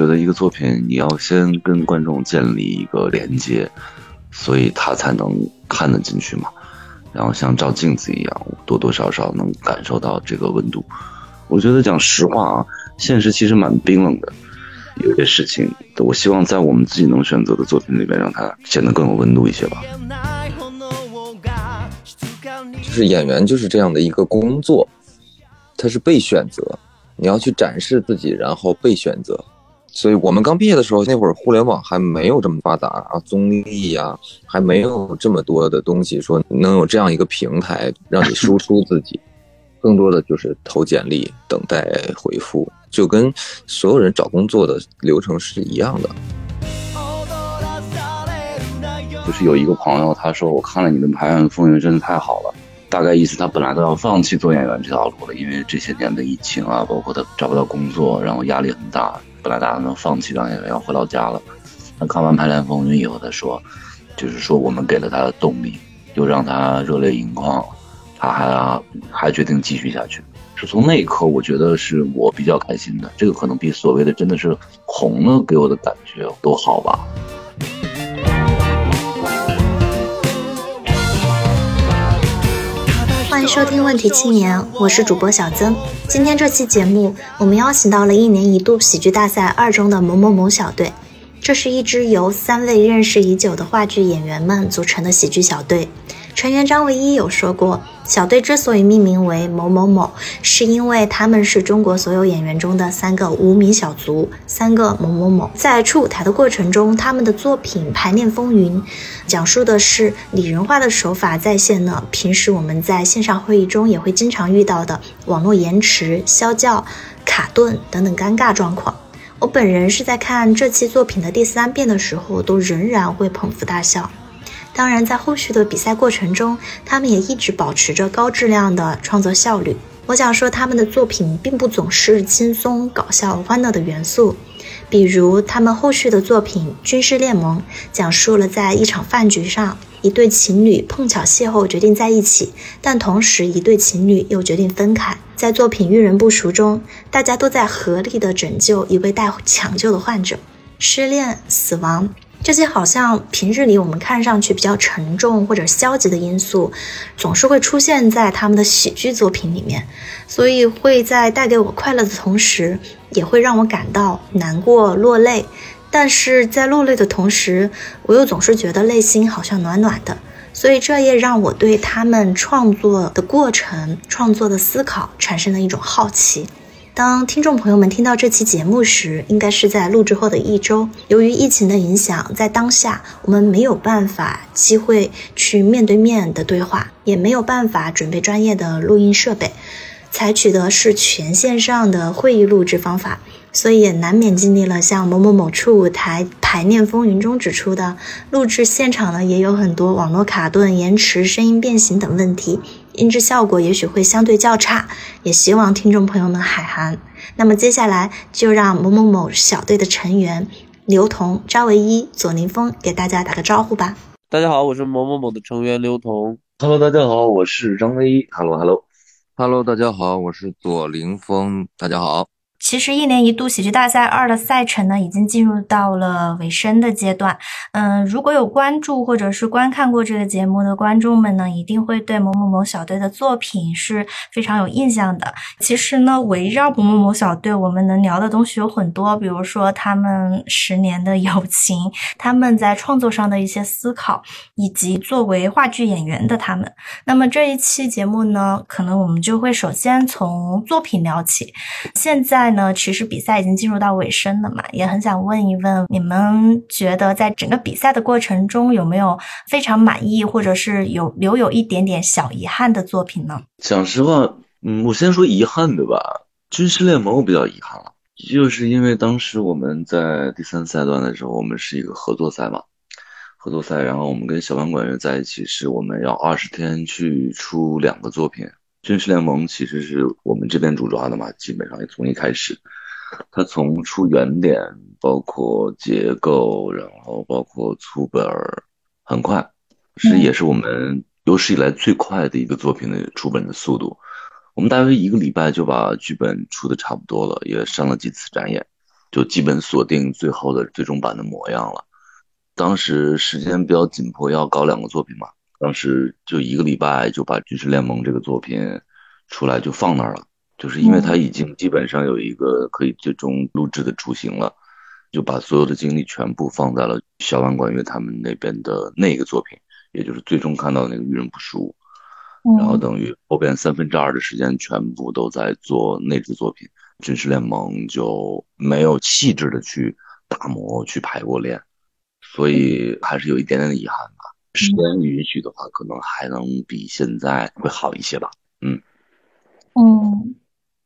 觉得一个作品你要先跟观众建立一个连接，所以他才能看得进去嘛。然后像照镜子一样，多多少少能感受到这个温度。我觉得讲实话啊，现实其实蛮冰冷的。有些事情，我希望在我们自己能选择的作品里面，让它显得更有温度一些吧。就是演员就是这样的一个工作，他是被选择，你要去展示自己，然后被选择。所以我们刚毕业的时候，那会儿互联网还没有这么发达啊，综艺呀还没有这么多的东西，说能有这样一个平台让你输出自己，更多的就是投简历，等待回复，就跟所有人找工作的流程是一样的。就是有一个朋友，他说我看了你的《排案风云》，真的太好了。大概意思，他本来都要放弃做演员这条路了，因为这些年的疫情啊，包括他找不到工作，然后压力很大。本来打算放弃当演员，要回老家了。那看完《排练风云》以后，他说，就是说我们给了他的动力，又让他热泪盈眶，他还还决定继续下去。是从那一刻，我觉得是我比较开心的。这个可能比所谓的真的是红了给我的感觉都好吧。迎收听《问题青年》，我是主播小曾。今天这期节目，我们邀请到了一年一度喜剧大赛二中的某某某小队。这是一支由三位认识已久的话剧演员们组成的喜剧小队。成员张唯一有说过，小队之所以命名为某某某，是因为他们是中国所有演员中的三个无名小卒，三个某某某。在出舞台的过程中，他们的作品《排练风云》讲述的是拟人化的手法再现了平时我们在线上会议中也会经常遇到的网络延迟、消叫、卡顿等等尴尬状况。我本人是在看这期作品的第三遍的时候，都仍然会捧腹大笑。当然，在后续的比赛过程中，他们也一直保持着高质量的创作效率。我想说，他们的作品并不总是轻松、搞笑、欢乐的元素。比如，他们后续的作品《军事联盟》讲述了在一场饭局上，一对情侣碰巧邂逅，决定在一起，但同时一对情侣又决定分开。在作品《遇人不淑》中，大家都在合力的拯救一位待抢救的患者。失恋、死亡。这些好像平日里我们看上去比较沉重或者消极的因素，总是会出现在他们的喜剧作品里面，所以会在带给我快乐的同时，也会让我感到难过落泪。但是在落泪的同时，我又总是觉得内心好像暖暖的，所以这也让我对他们创作的过程、创作的思考产生了一种好奇。当听众朋友们听到这期节目时，应该是在录制后的一周。由于疫情的影响，在当下我们没有办法机会去面对面的对话，也没有办法准备专业的录音设备，采取的是全线上的会议录制方法，所以也难免经历了像某某某处舞台排练风云中指出的，录制现场呢也有很多网络卡顿、延迟、声音变形等问题。音质效果也许会相对较差，也希望听众朋友们海涵。那么接下来就让某某某小队的成员刘同、张唯一、左凌峰给大家打个招呼吧。大家好，我是某某某的成员刘同。Hello，大家好，我是张唯一。Hello，Hello，Hello，大家好，我是左凌峰。大家好。其实一年一度喜剧大赛二的赛程呢，已经进入到了尾声的阶段。嗯，如果有关注或者是观看过这个节目的观众们呢，一定会对某某某小队的作品是非常有印象的。其实呢，围绕某某某小队，我们能聊的东西有很多，比如说他们十年的友情，他们在创作上的一些思考，以及作为话剧演员的他们。那么这一期节目呢，可能我们就会首先从作品聊起。现在。呢，其实比赛已经进入到尾声了嘛，也很想问一问，你们觉得在整个比赛的过程中，有没有非常满意，或者是有留有一点点小遗憾的作品呢？讲实话，嗯，我先说遗憾的吧。军事联盟我比较遗憾了，就是因为当时我们在第三赛段的时候，我们是一个合作赛嘛，合作赛，然后我们跟小班管乐在一起，是我们要二十天去出两个作品。军事联盟其实是我们这边主抓的嘛，基本上也从一开始，它从出原点，包括结构，然后包括出本儿，很快，是也是我们有史以来最快的一个作品的出本的速度。我们大约一个礼拜就把剧本出的差不多了，也上了几次展演。就基本锁定最后的最终版的模样了。当时时间比较紧迫，要搞两个作品嘛，当时就一个礼拜就把《军事联盟》这个作品出来就放那儿了，就是因为他已经基本上有一个可以最终录制的雏形了，就把所有的精力全部放在了小万管乐他们那边的那个作品，也就是最终看到那个《遇人不淑》。然后等于后边三分之二的时间全部都在做那支作品，《军事联盟》就没有细致的去打磨、去排过练，所以还是有一点点的遗憾吧。时间允许的话，可能还能比现在会好一些吧。嗯嗯，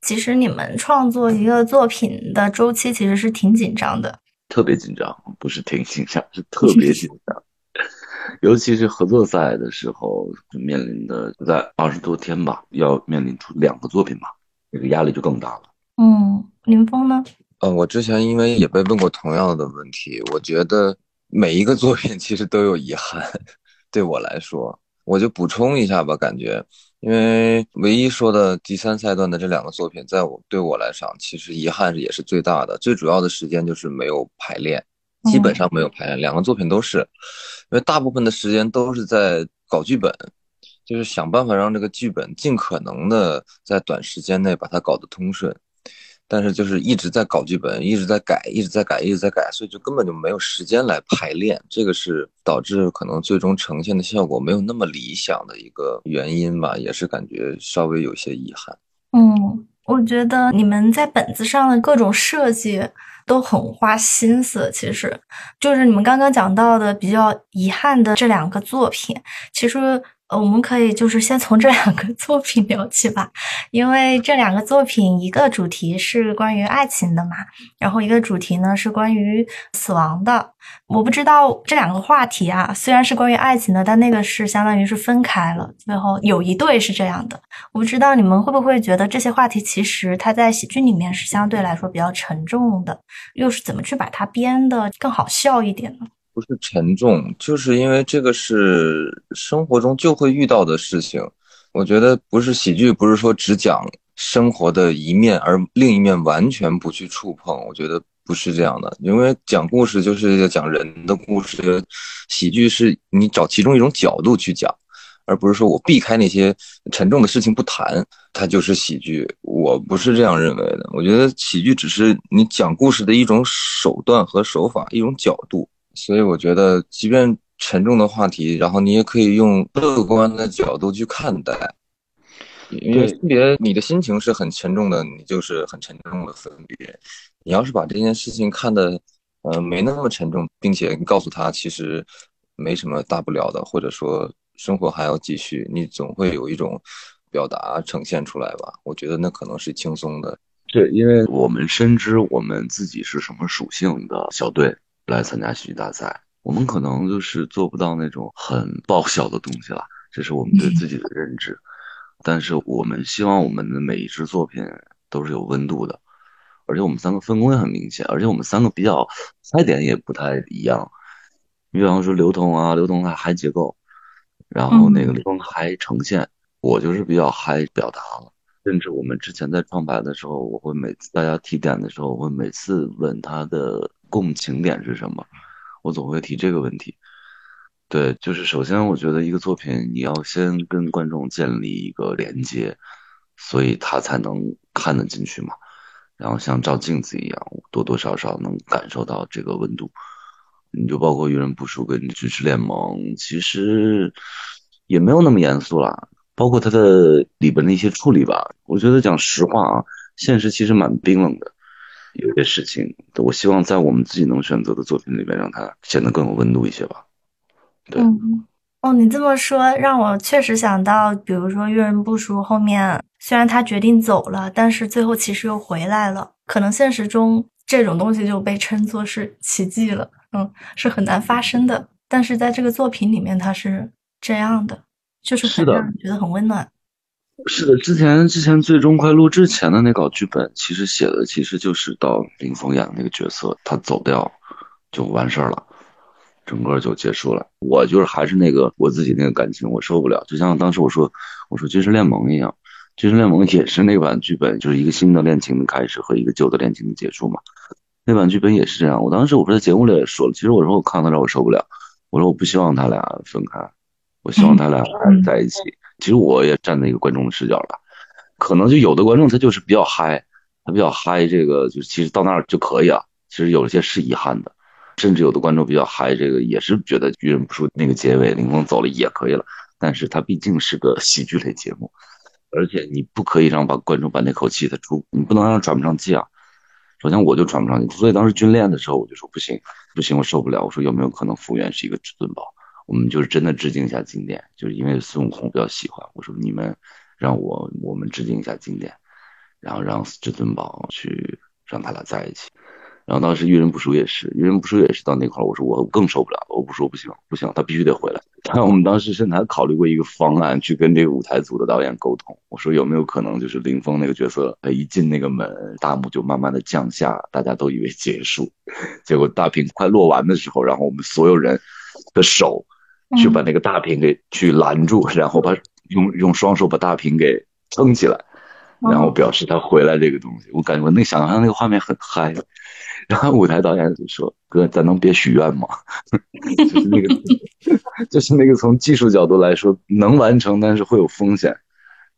其实你们创作一个作品的周期其实是挺紧张的，特别紧张，不是挺紧张，是特别紧张。尤其是合作赛的时候，面临的在二十多天吧，要面临出两个作品吧，这个压力就更大了。嗯，林峰呢？呃，我之前因为也被问过同样的问题，我觉得每一个作品其实都有遗憾。对我来说，我就补充一下吧，感觉，因为唯一说的第三赛段的这两个作品，在我对我来讲，其实遗憾也是最大的。最主要的时间就是没有排练。基本上没有排练，两个作品都是，因为大部分的时间都是在搞剧本，就是想办法让这个剧本尽可能的在短时间内把它搞得通顺，但是就是一直在搞剧本，一直在改，一直在改，一直在改，所以就根本就没有时间来排练，这个是导致可能最终呈现的效果没有那么理想的一个原因吧，也是感觉稍微有些遗憾。嗯，我觉得你们在本子上的各种设计。都很花心思，其实就是你们刚刚讲到的比较遗憾的这两个作品，其实。我们可以就是先从这两个 作品聊起吧，因为这两个作品，一个主题是关于爱情的嘛，然后一个主题呢是关于死亡的。我不知道这两个话题啊，虽然是关于爱情的，但那个是相当于是分开了。最后有一对是这样的，我不知道你们会不会觉得这些话题其实它在喜剧里面是相对来说比较沉重的，又是怎么去把它编的更好笑一点呢？不是沉重，就是因为这个是生活中就会遇到的事情。我觉得不是喜剧，不是说只讲生活的一面，而另一面完全不去触碰。我觉得不是这样的，因为讲故事就是要讲人的故事，喜剧是你找其中一种角度去讲，而不是说我避开那些沉重的事情不谈，它就是喜剧。我不是这样认为的。我觉得喜剧只是你讲故事的一种手段和手法，一种角度。所以我觉得，即便沉重的话题，然后你也可以用乐观的角度去看待。因为分别，你的心情是很沉重的，你就是很沉重的分别。你要是把这件事情看的，呃，没那么沉重，并且告诉他其实没什么大不了的，或者说生活还要继续，你总会有一种表达呈现出来吧？我觉得那可能是轻松的。对，因为我们深知我们自己是什么属性的小队。来参加喜剧大赛，我们可能就是做不到那种很爆笑的东西了，这是我们对自己的认知。但是我们希望我们的每一支作品都是有温度的，而且我们三个分工也很明显，而且我们三个比较嗨点也不太一样。你比方说刘同啊，刘同他嗨结构，然后那个刘同嗨呈现，我就是比较嗨表达了。甚至我们之前在创牌的时候，我会每次大家提点的时候，我会每次问他的。共情点是什么？我总会提这个问题。对，就是首先，我觉得一个作品你要先跟观众建立一个连接，所以他才能看得进去嘛。然后像照镜子一样，多多少少能感受到这个温度。你就包括《遇人不淑》跟《军事联盟》，其实也没有那么严肃啦。包括它的里边的一些处理吧，我觉得讲实话啊，现实其实蛮冰冷的。有些事情，我希望在我们自己能选择的作品里面，让它显得更有温度一些吧。对，哦，你这么说让我确实想到，比如说《阅人不淑》后面，虽然他决定走了，但是最后其实又回来了。可能现实中这种东西就被称作是奇迹了，嗯，是很难发生的。但是在这个作品里面，它是这样的，就是很让人觉得很温暖。是的，之前之前最终快录之前的那稿剧本，其实写的其实就是到林峰演的那个角色，他走掉就完事儿了，整个就结束了。我就是还是那个我自己那个感情，我受不了。就像当时我说我说军事联盟一样，军事联盟也是那版剧本，就是一个新的恋情的开始和一个旧的恋情的结束嘛。那版剧本也是这样。我当时我不是在节目里也说了，其实我说我看到这我受不了，我说我不希望他俩分开，我希望他俩还在一起。其实我也站在一个观众的视角吧，可能就有的观众他就是比较嗨，他比较嗨，这个就其实到那儿就可以了。其实有些是遗憾的，甚至有的观众比较嗨，这个也是觉得遇人不淑那个结尾林峰走了也可以了。但是他毕竟是个喜剧类节目，而且你不可以让把观众把那口气他出，你不能让喘不上气啊。首先我就喘不上气，所以当时军练的时候我就说不行不行，我受不了。我说有没有可能复原是一个至尊宝？我们就是真的致敬一下经典，就是因为孙悟空比较喜欢。我说你们让我我们致敬一下经典，然后让至尊宝去让他俩在一起。然后当时遇人不淑也是，遇人不淑也是到那块儿，我说我更受不了了，我不说不行不行，他必须得回来。然后我们当时甚至还考虑过一个方案，去跟这个舞台组的导演沟通，我说有没有可能就是林峰那个角色，他一进那个门，大幕就慢慢的降下，大家都以为结束，结果大屏快落完的时候，然后我们所有人的手去把那个大屏给去拦住，然后把用用双手把大屏给撑起来，然后表示他回来这个东西。我感觉我那想象那个画面很嗨。然后舞台导演就说：“哥，咱能别许愿吗？就是那个，就是那个从技术角度来说能完成，但是会有风险。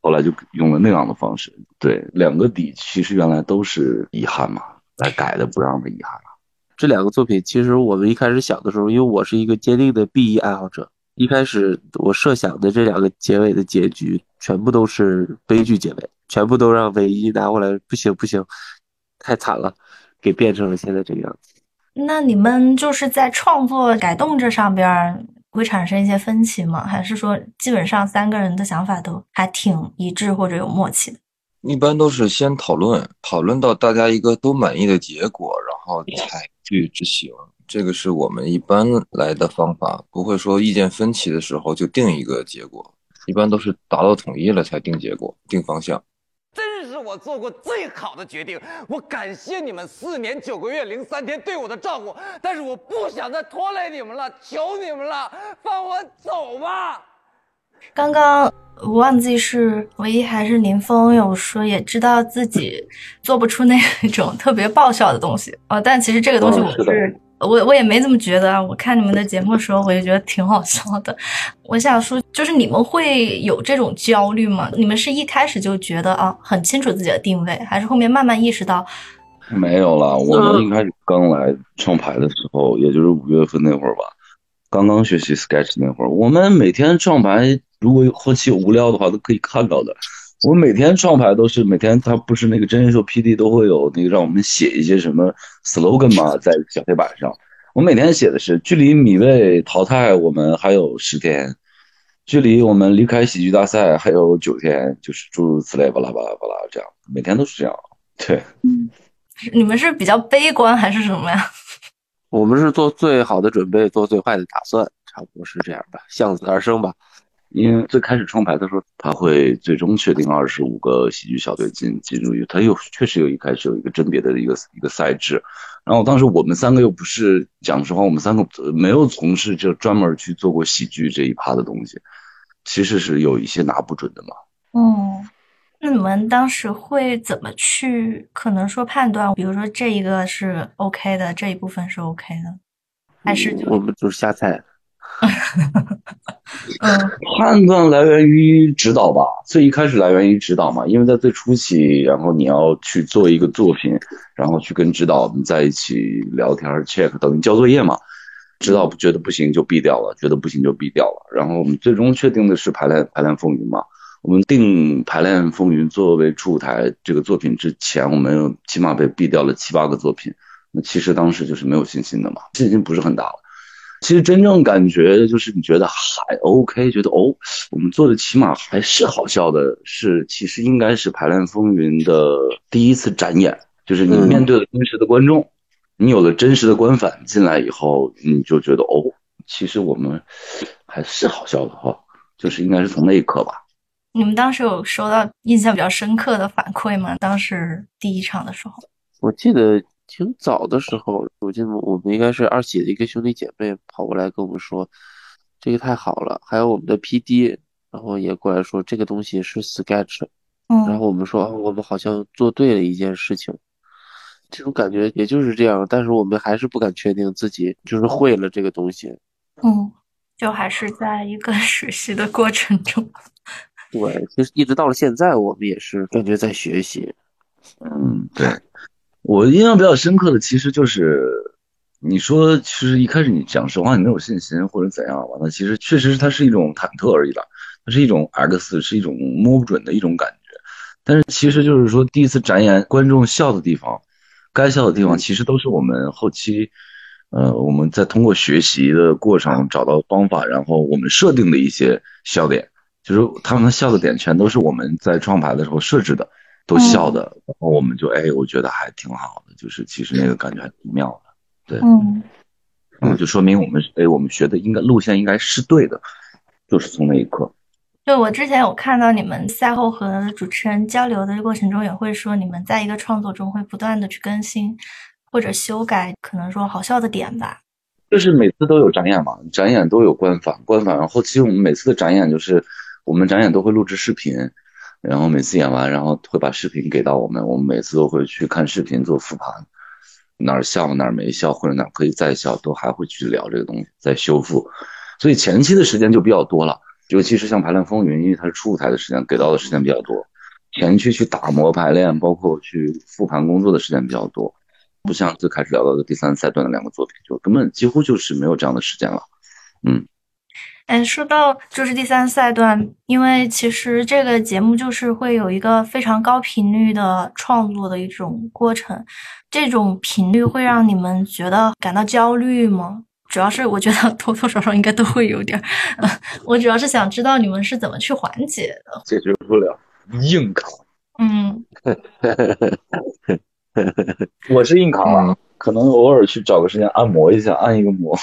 后来就用了那样的方式。对，两个底其实原来都是遗憾嘛，来改的不让的遗憾了。这两个作品其实我们一开始想的时候，因为我是一个坚定的 B E 爱好者，一开始我设想的这两个结尾的结局全部都是悲剧结尾，全部都让唯一拿过来，不行不行，太惨了。”给变成了现在这个样子。那你们就是在创作改动这上边会产生一些分歧吗？还是说基本上三个人的想法都还挺一致或者有默契的？一般都是先讨论，讨论到大家一个都满意的结果，然后才去执行。这个是我们一般来的方法，不会说意见分歧的时候就定一个结果，一般都是达到统一了才定结果、定方向。真是我做过最好的决定，我感谢你们四年九个月零三天对我的照顾，但是我不想再拖累你们了，求你们了，放我走吧。刚刚我忘记是唯一还是林峰有说，也知道自己做不出那种特别爆笑的东西哦，但其实这个东西我是。我我也没怎么觉得啊！我看你们的节目的时候，我就觉得挺好笑的。我想说，就是你们会有这种焦虑吗？你们是一开始就觉得啊，很清楚自己的定位，还是后面慢慢意识到？没有了，我们一开始刚来创牌的时候，也就是五月份那会儿吧，刚刚学习 Sketch 那会儿，我们每天创牌，如果后期有无聊的话，都可以看到的。我们每天创牌都是每天，他不是那个真人秀 PD 都会有那个让我们写一些什么 slogan 嘛？在小黑板上，我每天写的是距离米未淘汰我们还有十天，距离我们离开喜剧大赛还有九天，就是诸如此类，巴拉巴拉巴拉这样，每天都是这样。对，嗯，你们是比较悲观还是什么呀？我们是做最好的准备，做最坏的打算，差不多是这样吧，向死而生吧。因为最开始创牌的时候，他会最终确定二十五个喜剧小队进进入，他又确实有一开始有一个甄别的一个一个赛制，然后当时我们三个又不是讲实话，我们三个没有从事就专门去做过喜剧这一趴的东西，其实是有一些拿不准的嘛。嗯，那你们当时会怎么去可能说判断？比如说这一个是 OK 的，这一部分是 OK 的，还是我们就是瞎猜？判断来源于指导吧，最一开始来源于指导嘛，因为在最初期，然后你要去做一个作品，然后去跟指导们在一起聊天，check 等于交作业嘛。指导觉得不行就毙掉了，觉得不行就毙掉了。然后我们最终确定的是排练排练风云嘛。我们定排练风云作为出舞台这个作品之前，我们起码被毙掉了七八个作品。那其实当时就是没有信心的嘛，信心不是很大了。其实真正感觉就是你觉得还 OK，觉得哦，我们做的起码还是好笑的。是其实应该是《排练风云》的第一次展演，就是你面对了真实的观众，你有了真实的观反进来以后，你就觉得哦，其实我们还是好笑的哈。就是应该是从那一刻吧。你们当时有收到印象比较深刻的反馈吗？当时第一场的时候，我记得。挺早的时候，我记得我们应该是二喜的一个兄弟姐妹跑过来跟我们说，这个太好了。还有我们的 PD，然后也过来说这个东西是 sketch。然后我们说，我们好像做对了一件事情。这种感觉也就是这样，但是我们还是不敢确定自己就是会了这个东西。嗯，就还是在一个 学习的过程中。对，其实一直到了现在，我们也是感觉在学习。嗯，对，我印象比较深刻的其实就是，你说其实一开始你讲实话你没有信心或者怎样吧，那其实确实它是一种忐忑而已了，它是一种 X，是一种摸不准的一种感觉。但是其实就是说第一次展演观众笑的地方，该笑的地方，其实都是我们后期，呃，我们在通过学习的过程找到方法，然后我们设定的一些笑点，就是他们的笑的点全都是我们在创牌的时候设置的。都笑的，然后我们就哎，我觉得还挺好的，就是其实那个感觉还挺妙的，对，嗯，然后就说明我们哎，我们学的应该路线应该是对的，就是从那一刻。对，我之前有看到你们赛后和主持人交流的过程中，也会说你们在一个创作中会不断的去更新或者修改，可能说好笑的点吧。就是每次都有展演嘛，展演都有官方，官反后期我们每次的展演就是我们展演都会录制视频。然后每次演完，然后会把视频给到我们，我们每次都会去看视频做复盘，哪儿笑哪儿没笑，或者哪儿可以再笑，都还会去聊这个东西，再修复。所以前期的时间就比较多了，尤其是像《排练风云》，因为它是初舞台的时间，给到的时间比较多。前期去打磨排练，包括去复盘工作的时间比较多，不像最开始聊到的第三赛段的两个作品，就根本几乎就是没有这样的时间了。嗯。哎，说到就是第三赛段，因为其实这个节目就是会有一个非常高频率的创作的一种过程，这种频率会让你们觉得感到焦虑吗？主要是我觉得多多少少应该都会有点，我主要是想知道你们是怎么去缓解的。解决不了，硬扛。嗯，我是硬扛啊，可能偶尔去找个时间按摩一下，按一个摩。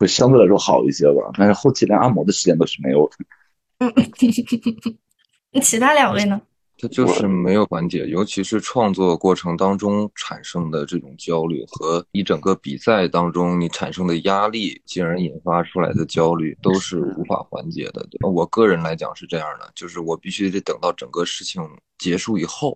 会相对来说好一些吧，但是后期连按摩的时间都是没有的。嗯，其他两位呢？它就是没有缓解，尤其是创作过程当中产生的这种焦虑和一整个比赛当中你产生的压力，进而引发出来的焦虑，都是无法缓解的。我个人来讲是这样的，就是我必须得等到整个事情结束以后。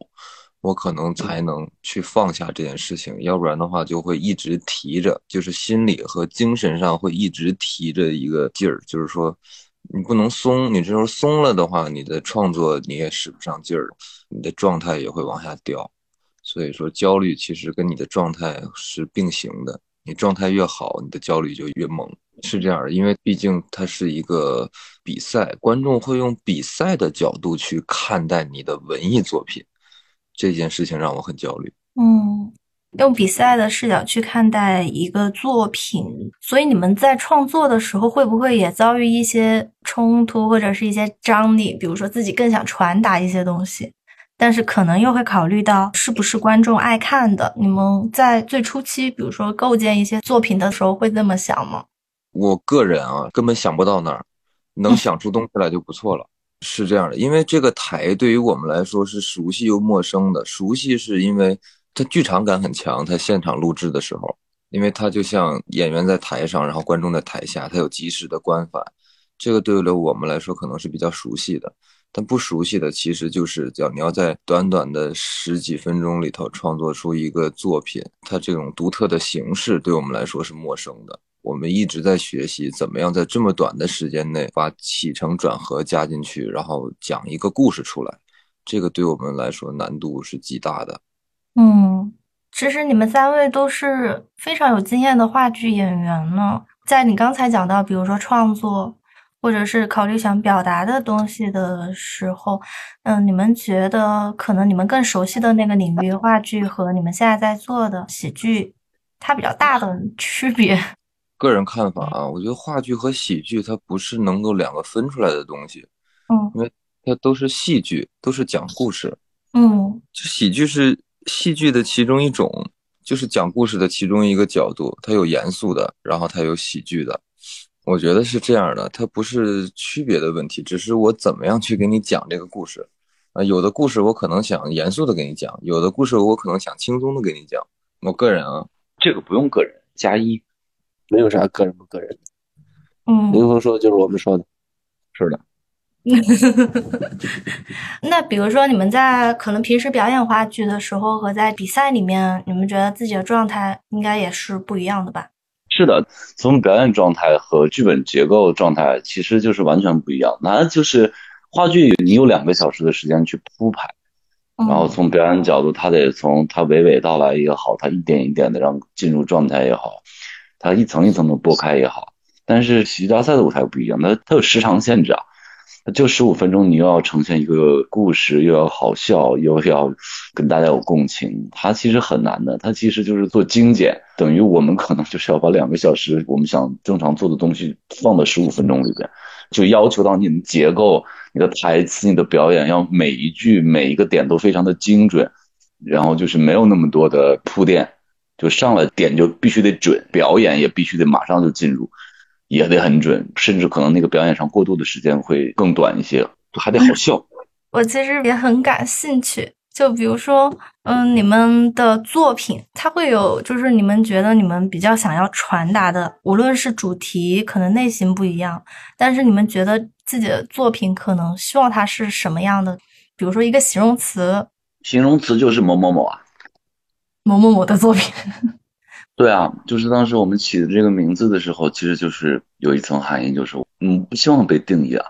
我可能才能去放下这件事情，要不然的话就会一直提着，就是心理和精神上会一直提着一个劲儿，就是说你不能松，你这时候松了的话，你的创作你也使不上劲儿，你的状态也会往下掉。所以说焦虑其实跟你的状态是并行的，你状态越好，你的焦虑就越猛，是这样的。因为毕竟它是一个比赛，观众会用比赛的角度去看待你的文艺作品。这件事情让我很焦虑。嗯，用比赛的视角去看待一个作品，所以你们在创作的时候会不会也遭遇一些冲突或者是一些张力？比如说自己更想传达一些东西，但是可能又会考虑到是不是观众爱看的。你们在最初期，比如说构建一些作品的时候，会这么想吗？我个人啊，根本想不到那儿，能想出东西来就不错了。是这样的，因为这个台对于我们来说是熟悉又陌生的。熟悉是因为它剧场感很强，它现场录制的时候，因为它就像演员在台上，然后观众在台下，它有及时的观反，这个对于我们来说可能是比较熟悉的。但不熟悉的其实就是叫你要在短短的十几分钟里头创作出一个作品，它这种独特的形式对我们来说是陌生的。我们一直在学习怎么样在这么短的时间内把起承转合加进去，然后讲一个故事出来，这个对我们来说难度是极大的。嗯，其实你们三位都是非常有经验的话剧演员呢。在你刚才讲到，比如说创作，或者是考虑想表达的东西的时候，嗯，你们觉得可能你们更熟悉的那个领域话剧和你们现在在做的喜剧，它比较大的区别？个人看法啊，我觉得话剧和喜剧它不是能够两个分出来的东西，嗯，因为它都是戏剧，都是讲故事，嗯，就喜剧是戏剧的其中一种，就是讲故事的其中一个角度，它有严肃的，然后它有喜剧的，我觉得是这样的，它不是区别的问题，只是我怎么样去给你讲这个故事。啊，有的故事我可能想严肃的给你讲，有的故事我可能想轻松的给你讲，我个人啊，这个不用个人加一。没有啥个人不个人，嗯，林峰说的就是我们说的，是的，那比如说，你们在可能平时表演话剧的时候和在比赛里面，你们觉得自己的状态应该也是不一样的吧？是的，从表演状态和剧本结构状态其实就是完全不一样。那就是话剧，你有两个小时的时间去铺排，然后从表演角度，他得从他娓娓道来也好，他一点一点的让进入状态也好，它一层一层的拨开也好。但是喜剧大赛的舞台不一样，它它有时长限制啊。就十五分钟，你又要呈现一个故事，又要好笑，又要跟大家有共情，它其实很难的。它其实就是做精简，等于我们可能就是要把两个小时我们想正常做的东西放到十五分钟里边，就要求到你的结构、你的台词、你的表演，要每一句每一个点都非常的精准，然后就是没有那么多的铺垫，就上了点就必须得准，表演也必须得马上就进入。也得很准，甚至可能那个表演上过渡的时间会更短一些，还得好笑。我其实也很感兴趣，就比如说，嗯，你们的作品它会有，就是你们觉得你们比较想要传达的，无论是主题可能类型不一样，但是你们觉得自己的作品可能希望它是什么样的？比如说一个形容词，形容词就是某某某啊，某某某的作品。对啊，就是当时我们起的这个名字的时候，其实就是有一层含义，就是嗯，不希望被定义啊，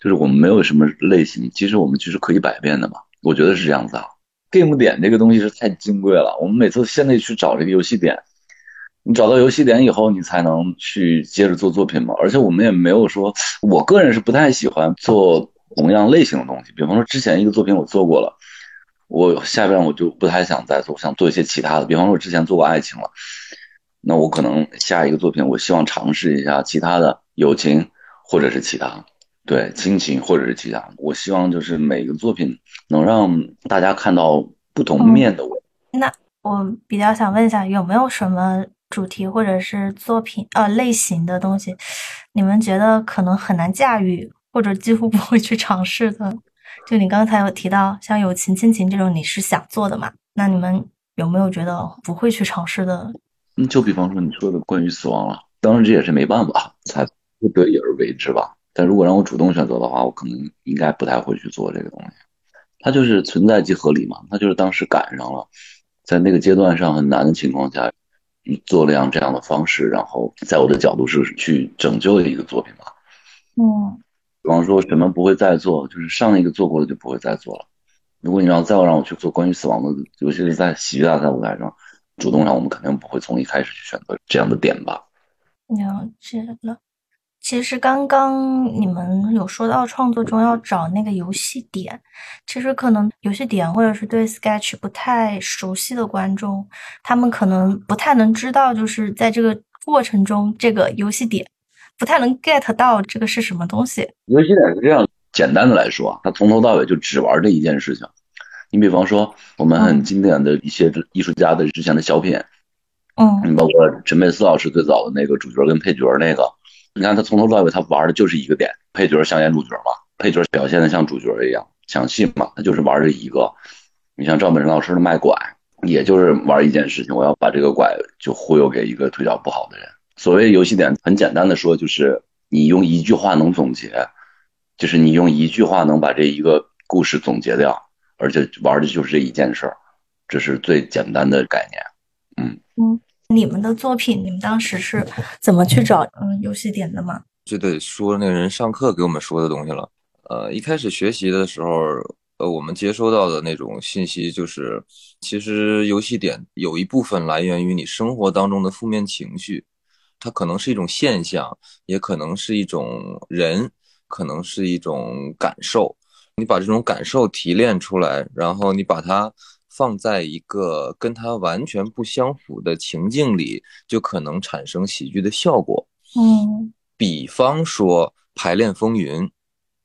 就是我们没有什么类型，其实我们就是可以百变的嘛。我觉得是这样子啊。game 点这个东西是太金贵了，我们每次先得去找这个游戏点，你找到游戏点以后，你才能去接着做作品嘛。而且我们也没有说，我个人是不太喜欢做同样类型的东西，比方说之前一个作品我做过了。我下边我就不太想再做，想做一些其他的。比方说，我之前做过爱情了，那我可能下一个作品，我希望尝试一下其他的友情，或者是其他，对亲情或者是其他。我希望就是每个作品能让大家看到不同面的我。那我比较想问一下，有没有什么主题或者是作品呃类型的东西，你们觉得可能很难驾驭，或者几乎不会去尝试的？就你刚才有提到像友情、亲情这种，你是想做的嘛？那你们有没有觉得不会去尝试的？嗯，就比方说你说的关于死亡了，当然这也是没办法，才不得已而为之吧。但如果让我主动选择的话，我可能应该不太会去做这个东西。它就是存在即合理嘛，它就是当时赶上了，在那个阶段上很难的情况下，你做了样这样的方式，然后在我的角度是去拯救一个作品嘛。嗯。比方说什么不会再做，就是上一个做过的就不会再做了。如果你让再让我去做关于死亡的，尤其是在喜剧大赛舞台上，主动上我们肯定不会从一开始去选择这样的点吧。了解了。其实刚刚你们有说到创作中要找那个游戏点，其实可能游戏点或者是对 Sketch 不太熟悉的观众，他们可能不太能知道，就是在这个过程中这个游戏点。不太能 get 到这个是什么东西。游戏点是这样，简单的来说，他从头到尾就只玩这一件事情。你比方说，我们很经典的一些艺术家的之前的小品，嗯，你包括陈佩斯老师最早的那个主角跟配角那个，你看他从头到尾他玩的就是一个点，配角想演主角嘛，配角表现的像主角一样抢戏嘛，他就是玩这一个。你像赵本山老师的卖拐，也就是玩一件事情，我要把这个拐就忽悠给一个腿脚不好的人。所谓游戏点，很简单的说，就是你用一句话能总结，就是你用一句话能把这一个故事总结掉，而且玩的就是这一件事儿，这是最简单的概念。嗯嗯，你们的作品，你们当时是怎么去找嗯游戏点的吗？就得说那个人上课给我们说的东西了。呃，一开始学习的时候，呃，我们接收到的那种信息就是，其实游戏点有一部分来源于你生活当中的负面情绪。它可能是一种现象，也可能是一种人，可能是一种感受。你把这种感受提炼出来，然后你把它放在一个跟它完全不相符的情境里，就可能产生喜剧的效果。嗯，比方说排练风云，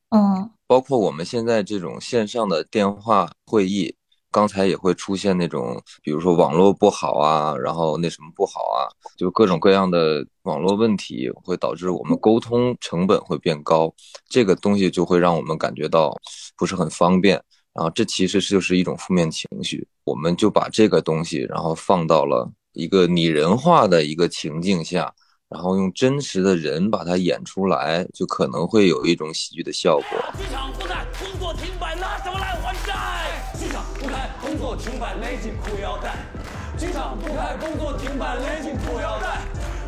嗯，包括我们现在这种线上的电话会议。刚才也会出现那种，比如说网络不好啊，然后那什么不好啊，就各种各样的网络问题，会导致我们沟通成本会变高，这个东西就会让我们感觉到不是很方便。然后这其实就是一种负面情绪，我们就把这个东西，然后放到了一个拟人化的一个情境下，然后用真实的人把它演出来，就可能会有一种喜剧的效果。停摆，勒紧裤腰带。剧场不开，工作停摆，勒紧裤腰带。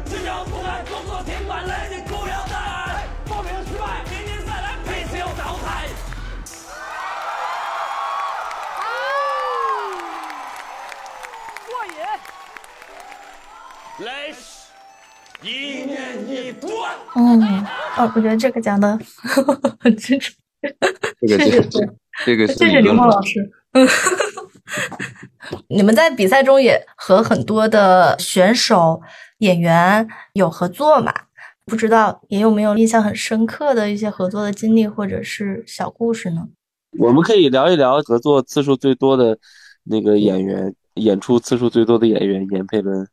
剧场不开，工作停摆，勒紧裤腰带。报名失败，明年再来，PCU 淘汰。过瘾。来，一年一度。嗯，哦，我觉得这个讲的很清楚。这个是这个是谢谢刘梦老师。你们在比赛中也和很多的选手、演员有合作嘛？不知道也有没有印象很深刻的一些合作的经历或者是小故事呢？我们可以聊一聊合作次数最多的那个演员，演出次数最多的演员闫佩伦。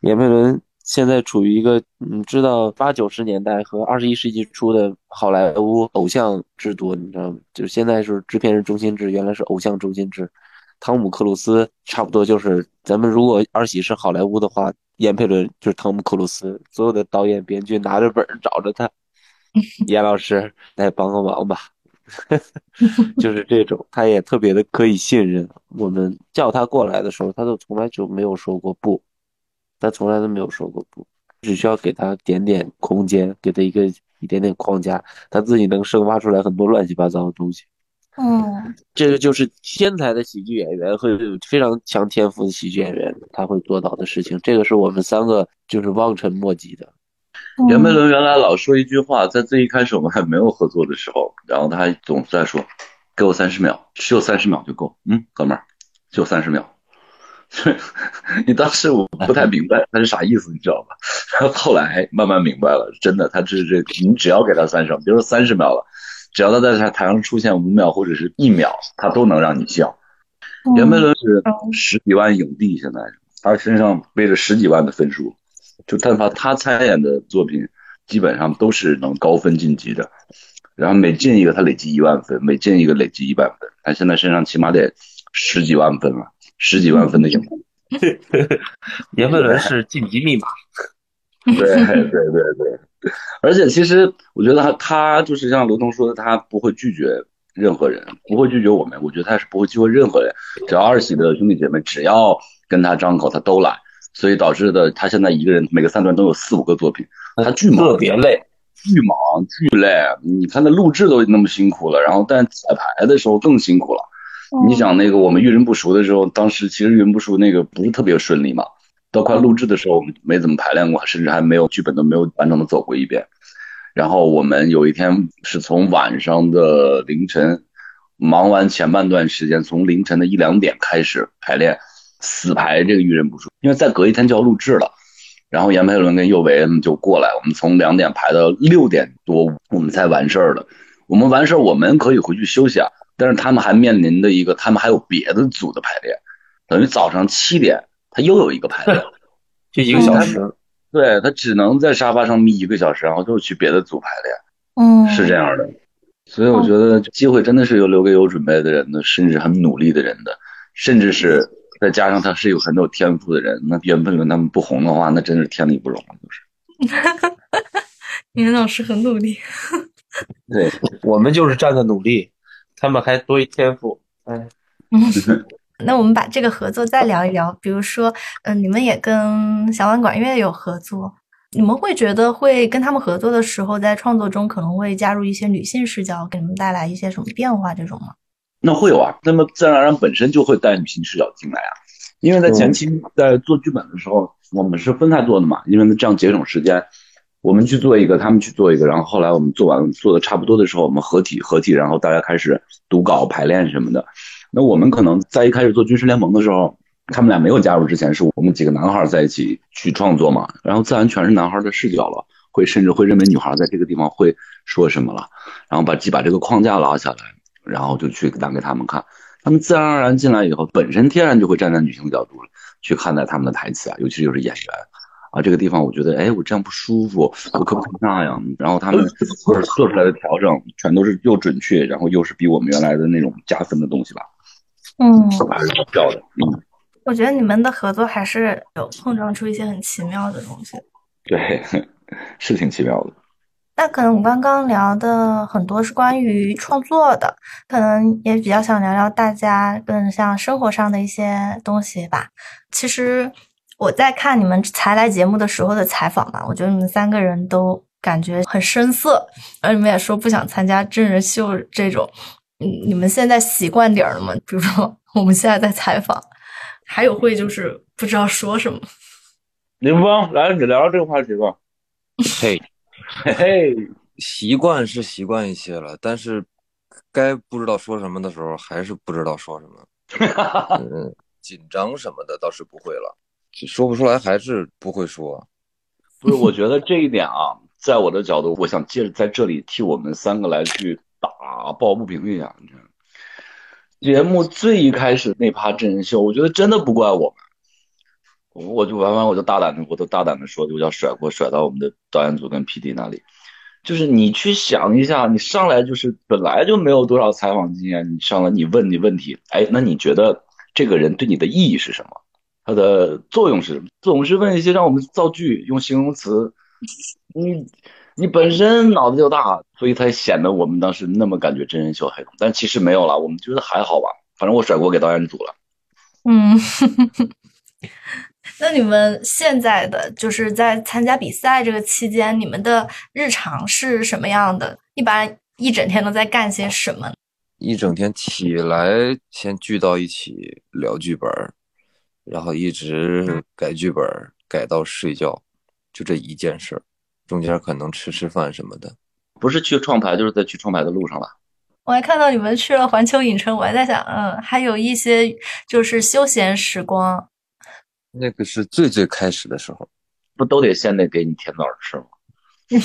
闫佩伦现在处于一个你知道八九十年代和二十一世纪初的好莱坞偶像制度，你知道吗？就是现在是制片人中心制，原来是偶像中心制。汤姆克鲁斯差不多就是咱们如果儿媳是好莱坞的话，闫佩伦就是汤姆克鲁斯，所有的导演编剧拿着本找着他，严老师来帮个忙吧，就是这种，他也特别的可以信任。我们叫他过来的时候，他都从来就没有说过不，他从来都没有说过不，只需要给他点点空间，给他一个一点点框架，他自己能生发出来很多乱七八糟的东西。嗯，这个就是天才的喜剧演员和非常强天赋的喜剧演员他会做到的事情。这个是我们三个就是望尘莫及的。闫佩伦原来老说一句话，在最一开始我们还没有合作的时候，然后他总在说：“给我三十秒，只有三十秒就够。”嗯，哥们儿，就三十秒。你当时我不太明白他是啥意思，你知道吧？然 后后来慢慢明白了，真的，他这这你只要给他三十秒，比如说三十秒了。只要他在台台上出现五秒或者是一秒，他都能让你笑。闫佩伦是十几万影帝，现在他身上背着十几万的分数，就但凡他参演的作品，基本上都是能高分晋级的。然后每进一个他累积一万分，每进一个累积一万分，他现在身上起码得十几万分了，十几万分的影帝。闫佩伦是晋级密码。对对对对。而且其实我觉得他他就是像刘东说的，他不会拒绝任何人，不会拒绝我们。我觉得他是不会拒绝任何人，只要二喜的兄弟姐妹只要跟他张口，他都来。所以导致的他现在一个人每个三段都有四五个作品，他巨忙，特别累，巨忙巨累。你看他录制都那么辛苦了，然后但彩排的时候更辛苦了。你想那个我们遇人不熟的时候，当时其实遇人不熟那个不是特别顺利嘛。到快录制的时候，我们没怎么排练过，甚至还没有剧本都没有完整的走过一遍。然后我们有一天是从晚上的凌晨忙完前半段时间，从凌晨的一两点开始排练，死排这个遇人不淑，因为再隔一天就要录制了。然后闫培伦跟右维就过来，我们从两点排到六点多，我们才完事儿了。我们完事儿，我们可以回去休息啊，但是他们还面临的一个，他们还有别的组的排练，等于早上七点。他又有一个排练，就一个小时，对他只能在沙发上眯一个小时，然后就去别的组排练，嗯，是这样的。所以我觉得机会真的是有留给有准备的人的，甚至很努力的人的，甚至是再加上他是有很有天赋的人。那原本他们不红的话，那真是天理不容，就是。严老师很努力，对我们就是站在努力，他们还多一天赋，哎。那我们把这个合作再聊一聊，比如说，嗯，你们也跟小碗管乐有合作，你们会觉得会跟他们合作的时候，在创作中可能会加入一些女性视角，给你们带来一些什么变化这种吗？那会有啊，那么自然而然本身就会带女性视角进来啊，因为在前期在做剧本的时候，我们是分开做的嘛，因为这样节省时间，我们去做一个，他们去做一个，然后后来我们做完做的差不多的时候，我们合体合体，然后大家开始读稿排练什么的。那我们可能在一开始做军事联盟的时候，他们俩没有加入之前，是我们几个男孩在一起去创作嘛，然后自然全是男孩的视角了，会甚至会认为女孩在这个地方会说什么了，然后把既把这个框架拉下来，然后就去拿给他们看，他们自然而然进来以后，本身天然就会站在女性的角度去看待他们的台词啊，尤其就是演员啊，这个地方我觉得，哎，我这样不舒服，我可不可以那样？然后他们做做出来的调整，全都是又准确，然后又是比我们原来的那种加分的东西吧。嗯，还是比较的。嗯，我觉得你们的合作还是有碰撞出一些很奇妙的东西。对，是挺奇妙的。那可能我们刚刚聊的很多是关于创作的，可能也比较想聊聊大家更像生活上的一些东西吧。其实我在看你们才来节目的时候的采访嘛，我觉得你们三个人都感觉很生涩，而你们也说不想参加真人秀这种。嗯，你们现在习惯点了吗？比如说我们现在在采访，还有会就是不知道说什么。林峰，来，你聊聊这个话题吧。嘿。嘿嘿，习惯是习惯一些了，但是该不知道说什么的时候，还是不知道说什么。嗯，紧张什么的倒是不会了，说不出来还是不会说。不是，我觉得这一点啊，在我的角度，我想借着在这里替我们三个来去打抱不平一下。节目最一开始那趴真人秀，我觉得真的不怪我们。我就完完，我就大胆的，我都大胆的说，就要甩锅甩到我们的导演组跟 PD 那里。就是你去想一下，你上来就是本来就没有多少采访经验，你上来你问你问题，哎，那你觉得这个人对你的意义是什么？他的作用是什么？总是问一些让我们造句用形容词，你你本身脑子就大，所以才显得我们当时那么感觉真人秀黑洞，但其实没有了，我们觉得还好吧，反正我甩锅给导演组了。嗯。那你们现在的就是在参加比赛这个期间，你们的日常是什么样的？一般一整天都在干些什么？一整天起来先聚到一起聊剧本，然后一直改剧本，改到睡觉，就这一件事儿。中间可能吃吃饭什么的。不是去创牌，就是在去创牌的路上了。我还看到你们去了环球影城，我还在想，嗯，还有一些就是休闲时光。那个是最最开始的时候，不都得先得给你甜枣吃吗？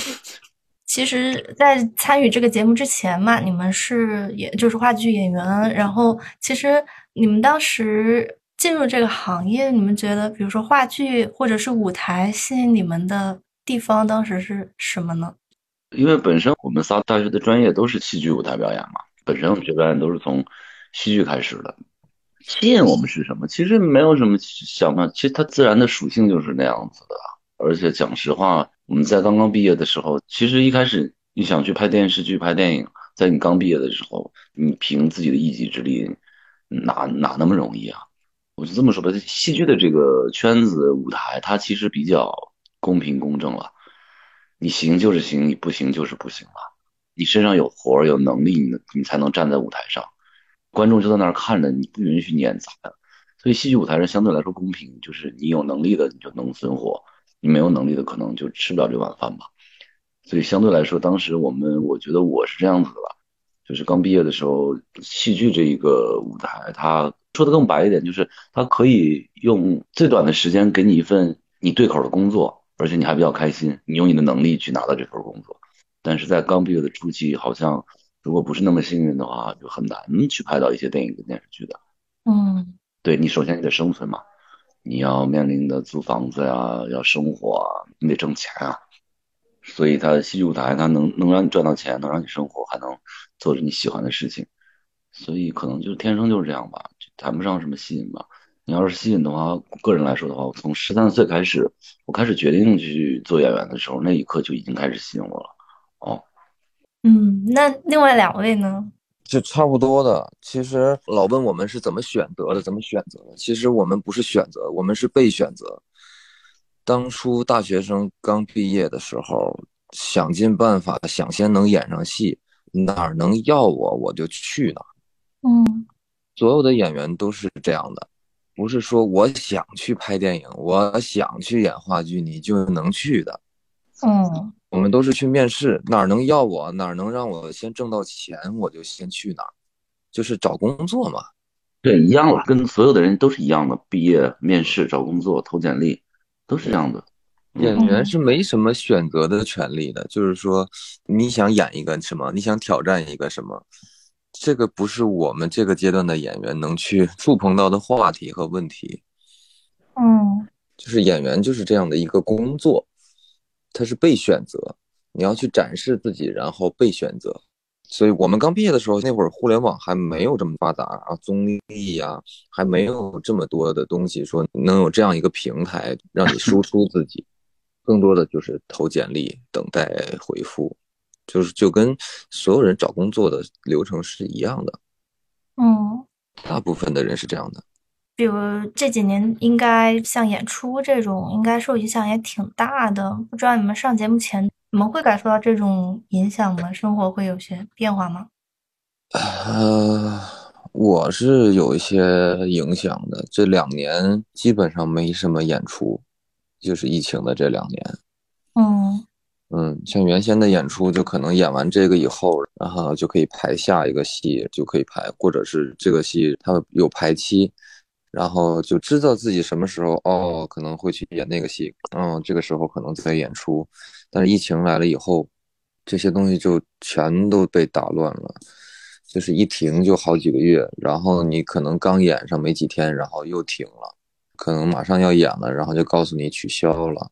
其实，在参与这个节目之前嘛，你们是也就是话剧演员。然后，其实你们当时进入这个行业，你们觉得，比如说话剧或者是舞台，吸引你们的地方，当时是什么呢？因为本身我们仨大学的专业都是戏剧舞台表演嘛，本身我们学表演都是从戏剧开始的。吸引我们是什么？其实没有什么想法，其实它自然的属性就是那样子的。而且讲实话，我们在刚刚毕业的时候，其实一开始你想去拍电视剧、拍电影，在你刚毕业的时候，你凭自己的一己之力，哪哪那么容易啊？我就这么说吧，戏剧的这个圈子舞台，它其实比较公平公正了。你行就是行，你不行就是不行了。你身上有活有能力，你你才能站在舞台上。观众就在那儿看着，你不允许你演砸，所以戏剧舞台上相对来说公平，就是你有能力的你就能存活，你没有能力的可能就吃不了这碗饭吧。所以相对来说，当时我们我觉得我是这样子的吧，就是刚毕业的时候，戏剧这一个舞台，它说的更白一点，就是它可以用最短的时间给你一份你对口的工作，而且你还比较开心，你用你的能力去拿到这份工作。但是在刚毕业的初期，好像。如果不是那么幸运的话，就很难去拍到一些电影跟电视剧的。嗯，对你首先你得生存嘛，你要面临的租房子呀，要生活啊，你得挣钱啊。所以它戏剧舞台它能能让你赚到钱，能让你生活，还能做着你喜欢的事情。所以可能就天生就是这样吧，谈不上什么吸引吧。你要是吸引的话，个人来说的话，我从十三岁开始，我开始决定去做演员的时候，那一刻就已经开始吸引我了。哦。嗯，那另外两位呢？就差不多的。其实老问我们是怎么选择的，怎么选择的？其实我们不是选择，我们是被选择。当初大学生刚毕业的时候，想尽办法想先能演上戏，哪儿能要我我就去哪儿。嗯，所有的演员都是这样的，不是说我想去拍电影，我想去演话剧，你就能去的。嗯。我们都是去面试，哪儿能要我，哪儿能让我先挣到钱，我就先去哪儿，就是找工作嘛。对，一样了，跟所有的人都是一样的。毕业、面试、找工作、投简历，都是这样的。演员是没什么选择的权利的，就是说你想演一个什么，你想挑战一个什么，这个不是我们这个阶段的演员能去 触碰到的话题和问题。嗯，就是演员就是这样的一个工作。他是被选择，你要去展示自己，然后被选择。所以我们刚毕业的时候，那会儿互联网还没有这么发达啊，综艺呀还没有这么多的东西，说能有这样一个平台让你输出自己。更多的就是投简历，等待回复，就是就跟所有人找工作的流程是一样的。嗯，大部分的人是这样的。比如这几年，应该像演出这种，应该受影响也挺大的。不知道你们上节目前，你们会感受到这种影响吗？生活会有些变化吗？呃，我是有一些影响的。这两年基本上没什么演出，就是疫情的这两年。嗯嗯，像原先的演出，就可能演完这个以后，然后就可以排下一个戏，就可以排，或者是这个戏它有排期。然后就知道自己什么时候哦可能会去演那个戏，嗯，这个时候可能在演出，但是疫情来了以后，这些东西就全都被打乱了，就是一停就好几个月，然后你可能刚演上没几天，然后又停了，可能马上要演了，然后就告诉你取消了，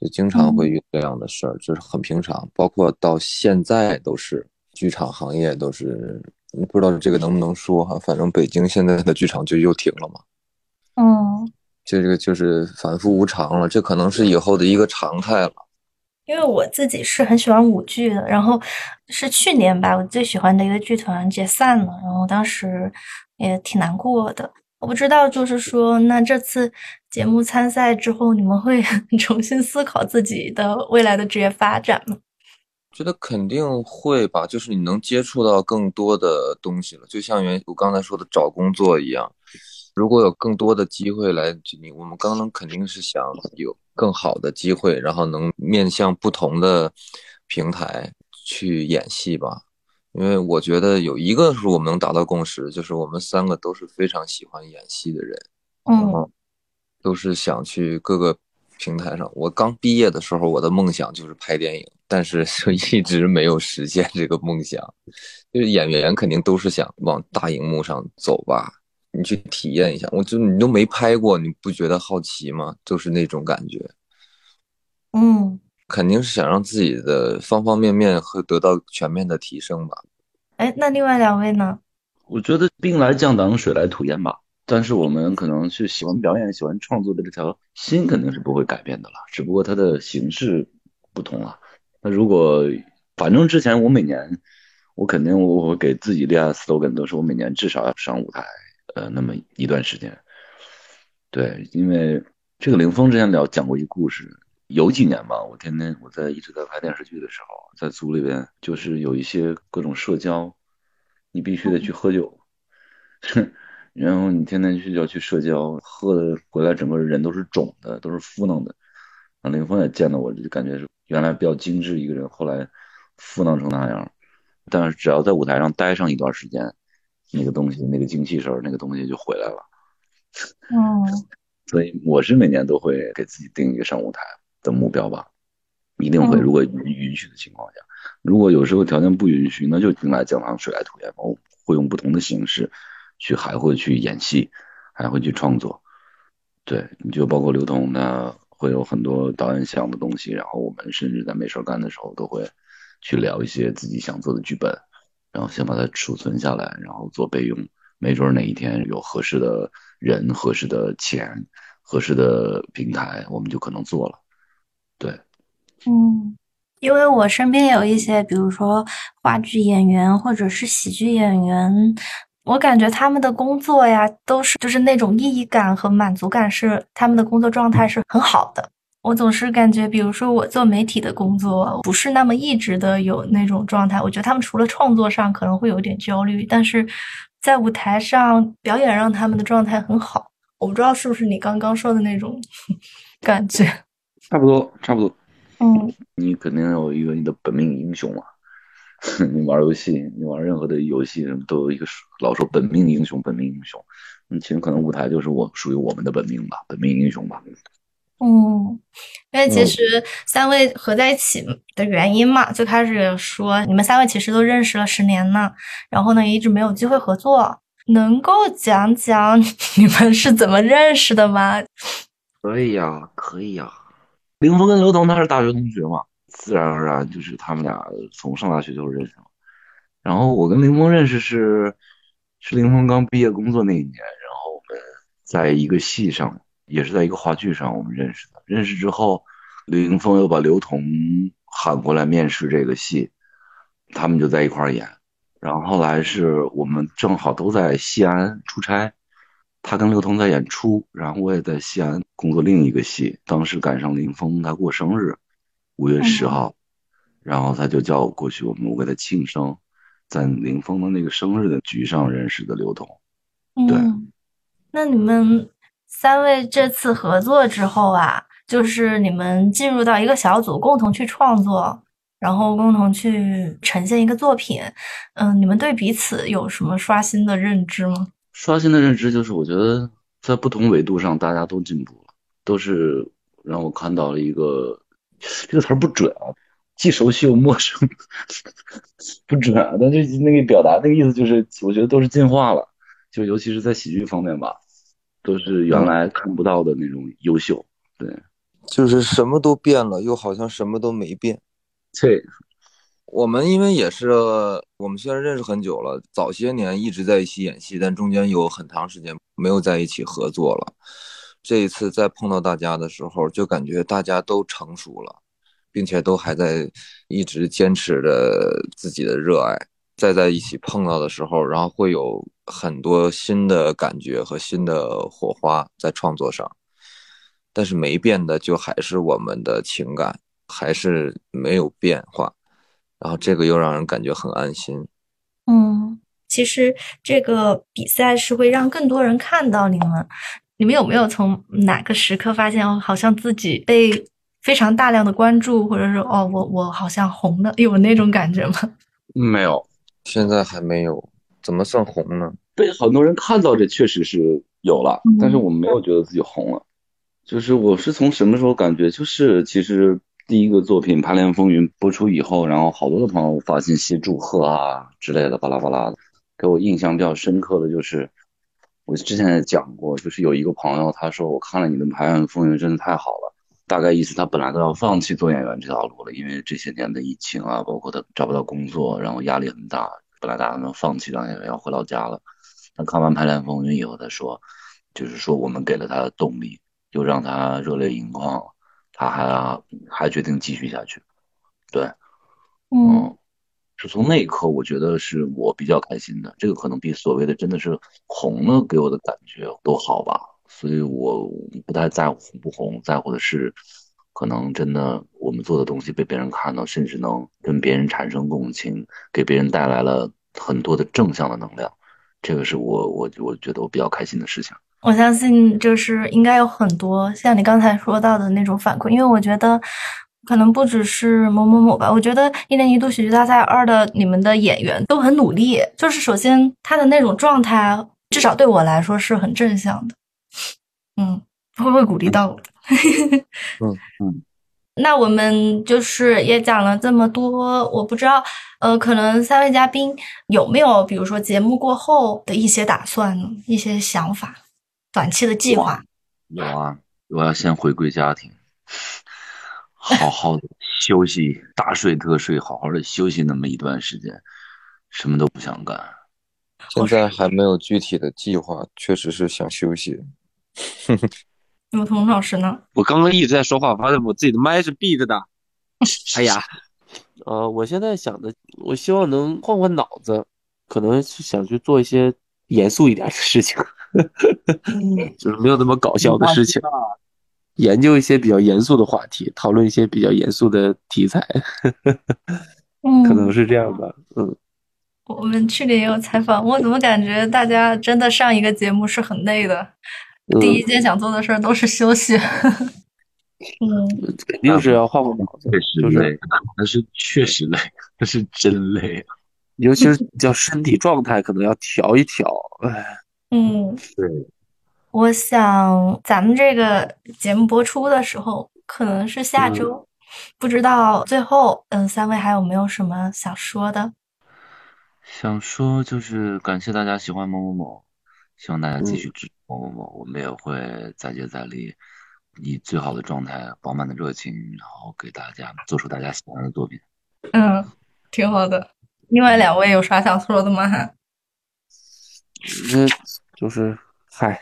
就经常会遇这样的事儿，就是很平常，包括到现在都是剧场行业都是，不知道这个能不能说哈，反正北京现在的剧场就又停了嘛。嗯，这个就是反复无常了，这可能是以后的一个常态了。因为我自己是很喜欢舞剧的，然后是去年吧，我最喜欢的一个剧团解散了，然后当时也挺难过的。我不知道，就是说，那这次节目参赛之后，你们会 重新思考自己的未来的职业发展吗？觉得肯定会吧，就是你能接触到更多的东西了，就像原我刚才说的找工作一样。如果有更多的机会来，你我们刚刚肯定是想有更好的机会，然后能面向不同的平台去演戏吧。因为我觉得有一个是我们能达到共识，就是我们三个都是非常喜欢演戏的人，嗯，都是想去各个平台上。我刚毕业的时候，我的梦想就是拍电影，但是 就一直没有实现这个梦想。就是演员肯定都是想往大荧幕上走吧。你去体验一下，我就你都没拍过，你不觉得好奇吗？就是那种感觉，嗯，肯定是想让自己的方方面面和得到全面的提升吧。哎，那另外两位呢？我觉得兵来将挡，水来土掩吧。但是我们可能是喜欢表演、喜欢创作的这条心肯定是不会改变的了，只不过它的形式不同了。那如果反正之前我每年，我肯定我我给自己立下 slogan，都是我每年至少要上舞台。呃，那么一段时间，对，因为这个林峰之前聊讲过一故事，有几年吧，我天天我在一直在拍电视剧的时候，在组里边就是有一些各种社交，你必须得去喝酒，然后你天天去要去社交，喝的回来整个人都是肿的，都是敷弄的。啊，林峰也见到我，就感觉是原来比较精致一个人，后来敷弄成那样，但是只要在舞台上待上一段时间。那个东西，那个精气神儿，那个东西就回来了。嗯，所以我是每年都会给自己定一个上舞台的目标吧，一定会。如果允许的情况下，如果有时候条件不允许，那就兵来将挡，水来土掩吧。我会用不同的形式去，还会去演戏，还会去创作。对，你就包括刘同，他会有很多导演想的东西，然后我们甚至在没事干的时候，都会去聊一些自己想做的剧本。然后先把它储存下来，然后做备用。没准哪一天有合适的人、合适的钱、合适的平台，我们就可能做了。对，嗯，因为我身边有一些，比如说话剧演员或者是喜剧演员，我感觉他们的工作呀，都是就是那种意义感和满足感，是他们的工作状态是很好的。我总是感觉，比如说我做媒体的工作，不是那么一直的有那种状态。我觉得他们除了创作上可能会有点焦虑，但是在舞台上表演让他们的状态很好。我不知道是不是你刚刚说的那种 感觉？差不多，差不多。嗯，你肯定有一个你的本命英雄嘛。你玩游戏，你玩任何的游戏，都有一个老说本命英雄，本命英雄。嗯，其实可能舞台就是我属于我们的本命吧，本命英雄吧。嗯，因为其实三位合在一起的原因嘛，最开始说你们三位其实都认识了十年呢，然后呢一直没有机会合作，能够讲讲你们是怎么认识的吗？可以呀，可以呀。凌峰跟刘同他是大学同学嘛，自然而然就是他们俩从上大学就认识了。然后我跟凌峰认识是是凌峰刚毕业工作那一年，然后我们在一个戏上。也是在一个话剧上我们认识的，认识之后林峰又把刘同喊过来面试这个戏，他们就在一块儿演。然后后来是我们正好都在西安出差，他跟刘同在演出，然后我也在西安工作另一个戏。当时赶上林峰他过生日，五月十号，然后他就叫我过去，我们我给他庆生，在林峰的那个生日的局上认识的刘同。对嗯，那你们三位这次合作之后啊，就是你们进入到一个小组，共同去创作，然后共同去呈现一个作品。嗯，你们对彼此有什么刷新的认知吗？刷新的认知就是，我觉得在不同维度上大家都进步了，都是让我看到了一个这个词儿不准啊，既熟悉又陌生，不准啊。但就那个表达那个意思就是，我觉得都是进化了，就尤其是在喜剧方面吧，都是原来看不到的那种优秀。对，就是什么都变了，又好像什么都没变。对，我们因为也是，我们虽然认识很久了，早些年一直在一起演戏，但中间有很长时间没有在一起合作了。这一次再碰到大家的时候，就感觉大家都成熟了，并且都还在一直坚持着自己的热爱。再在一起碰到的时候，然后会有很多新的感觉和新的火花在创作上。但是没变的就还是我们的情感，还是没有变化。然后这个又让人感觉很安心。嗯，其实这个比赛是会让更多人看到你们。你们有没有从哪个时刻发现，哦，好像自己被非常大量的关注，或者是，哦，我我好像红了，有那种感觉吗？没有，现在还没有，怎么算红呢？被很多人看到，这确实是有了，嗯但是我没有觉得自己红了。就是我是从什么时候感觉，就是其实第一个作品《排练风云》播出以后，然后好多的朋友发信息祝贺啊之类的，巴拉巴拉的。给我印象比较深刻的就是，我之前也讲过，就是有一个朋友他说我看了你的《排练风云》，真的太好了。大概意思他本来都要放弃做演员这条路了，因为这些年的疫情啊，包括他找不到工作，然后压力很大。本来大家能放弃当演员，要回老家了。但看完《排练风云》以后，他说，就是说我们给了他的动力，又让他热泪盈眶，他还还决定继续下去。对，嗯嗯，是从那一刻，我觉得是我比较开心的。这个可能比所谓的真的是红了给我的感觉都好吧。所以我不太在乎红不红，在乎的是，可能真的我们做的东西被别人看到，甚至能跟别人产生共情，给别人带来了很多的正向的能量。这个是我我我觉得我比较开心的事情。我相信就是应该有很多像你刚才说到的那种反馈，因为我觉得可能不只是某某某吧，我觉得一年一度喜剧大赛二的你们的演员都很努力，就是首先他的那种状态，至少对我来说是很正向的，嗯，会不会鼓励到我的。嗯嗯。那我们就是也讲了这么多，我不知道，呃，可能三位嘉宾有没有，比如说节目过后的一些打算呢，一些想法，短期的计划。有啊，我要先回归家庭，好好的休息，大睡特睡，好好的休息那么一段时间，什么都不想干。现在还没有具体的计划，确实是想休息。有童老师呢？我刚刚一直在说话，发现我自己的麦是闭着的。哎呀，呃，我现在想的，我希望能换换脑子，可能是想去做一些严肃一点的事情，就是没有那么搞笑的事情，研究一些比较严肃的话题，讨论一些比较严肃的题材，嗯，可能是这样吧。嗯，我们去年也有采访，我怎么感觉大家真的上一个节目是很累的，嗯第一件想做的事儿都是休息。嗯，肯定是要换换脑子，确实就是累，那是确实累，那是真累。尤其是叫身体状态，可能要调一调。哎，嗯，对，我想咱们这个节目播出的时候可能是下周，不知道最后嗯三位还有没有什么想说的？想说就是感谢大家喜欢某某某，希望大家继续支持某某某，我们也会再接再厉，以最好的状态、饱满的热情，然后给大家做出大家喜欢的作品。嗯，挺好的。另外两位有啥想说的吗？嗯就是嗨，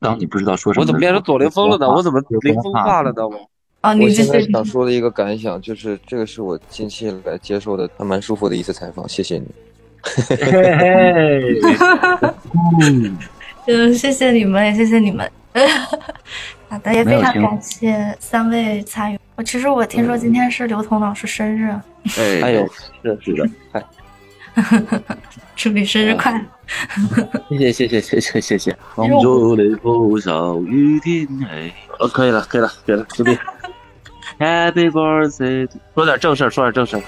当你不知道说什么我怎么变成左凌峰了呢？我怎么说凌峰化了呢？我啊，你我继续。现在想说的一个感想就是，这个是我近期来接受的还蛮舒服的一次采访，谢谢你。嗯，嗯，谢谢你们，也谢谢你们。好的，也非常感谢三位参与。我其实我听说今天是刘彤老师生日，哎哎呦，是是的，哎，祝你生日快乐！谢谢谢谢谢谢谢谢，杭州的风小雨天哎，呃，可以了可以了可以了，随便 Happy birthday，说点正事儿，说点正事儿。